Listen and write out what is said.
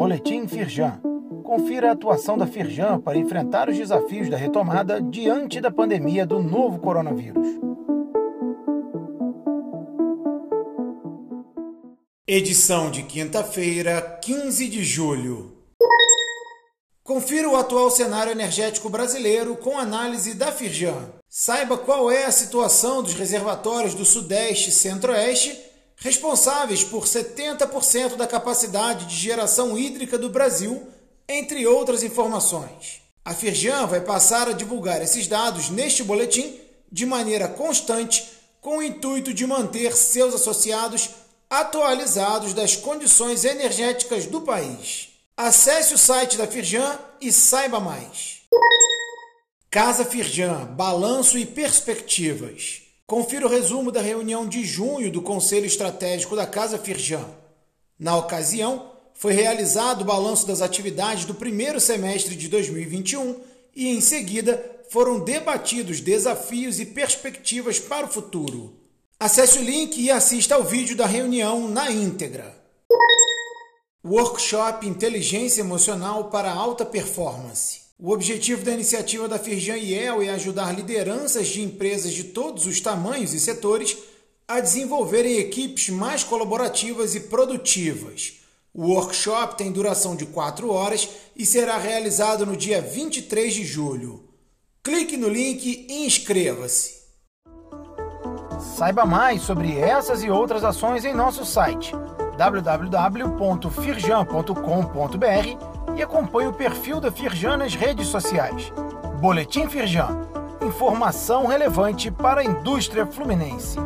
Boletim Firjan. Confira a atuação da Firjan para enfrentar os desafios da retomada diante da pandemia do novo coronavírus. Edição de quinta-feira, 15 de julho. Confira o atual cenário energético brasileiro com análise da Firjan. Saiba qual é a situação dos reservatórios do Sudeste e Centro-Oeste, responsáveis por 70% da capacidade de geração hídrica do Brasil, entre outras informações. A Firjan vai passar a divulgar esses dados neste boletim de maneira constante, com o intuito de manter seus associados atualizados das condições energéticas do país. Acesse o site da Firjan e saiba mais. Casa Firjan, balanço e perspectivas. Confira o resumo da reunião de junho do Conselho Estratégico da Casa Firjan. Na ocasião, foi realizado o balanço das atividades do primeiro semestre de 2021 e, em seguida, foram debatidos desafios e perspectivas para o futuro. Acesse o link e assista ao vídeo da reunião na íntegra. Workshop Inteligência Emocional para Alta Performance. O objetivo da iniciativa da Firjan IEL é ajudar lideranças de empresas de todos os tamanhos e setores a desenvolverem equipes mais colaborativas e produtivas. O workshop tem duração de 4 horas e será realizado no dia 23 de julho. Clique no link e inscreva-se. Saiba mais sobre essas e outras ações em nosso site www.firjan.com.br e acompanhe o perfil da Firjan nas redes sociais. Boletim Firjan. Informação relevante para a indústria fluminense.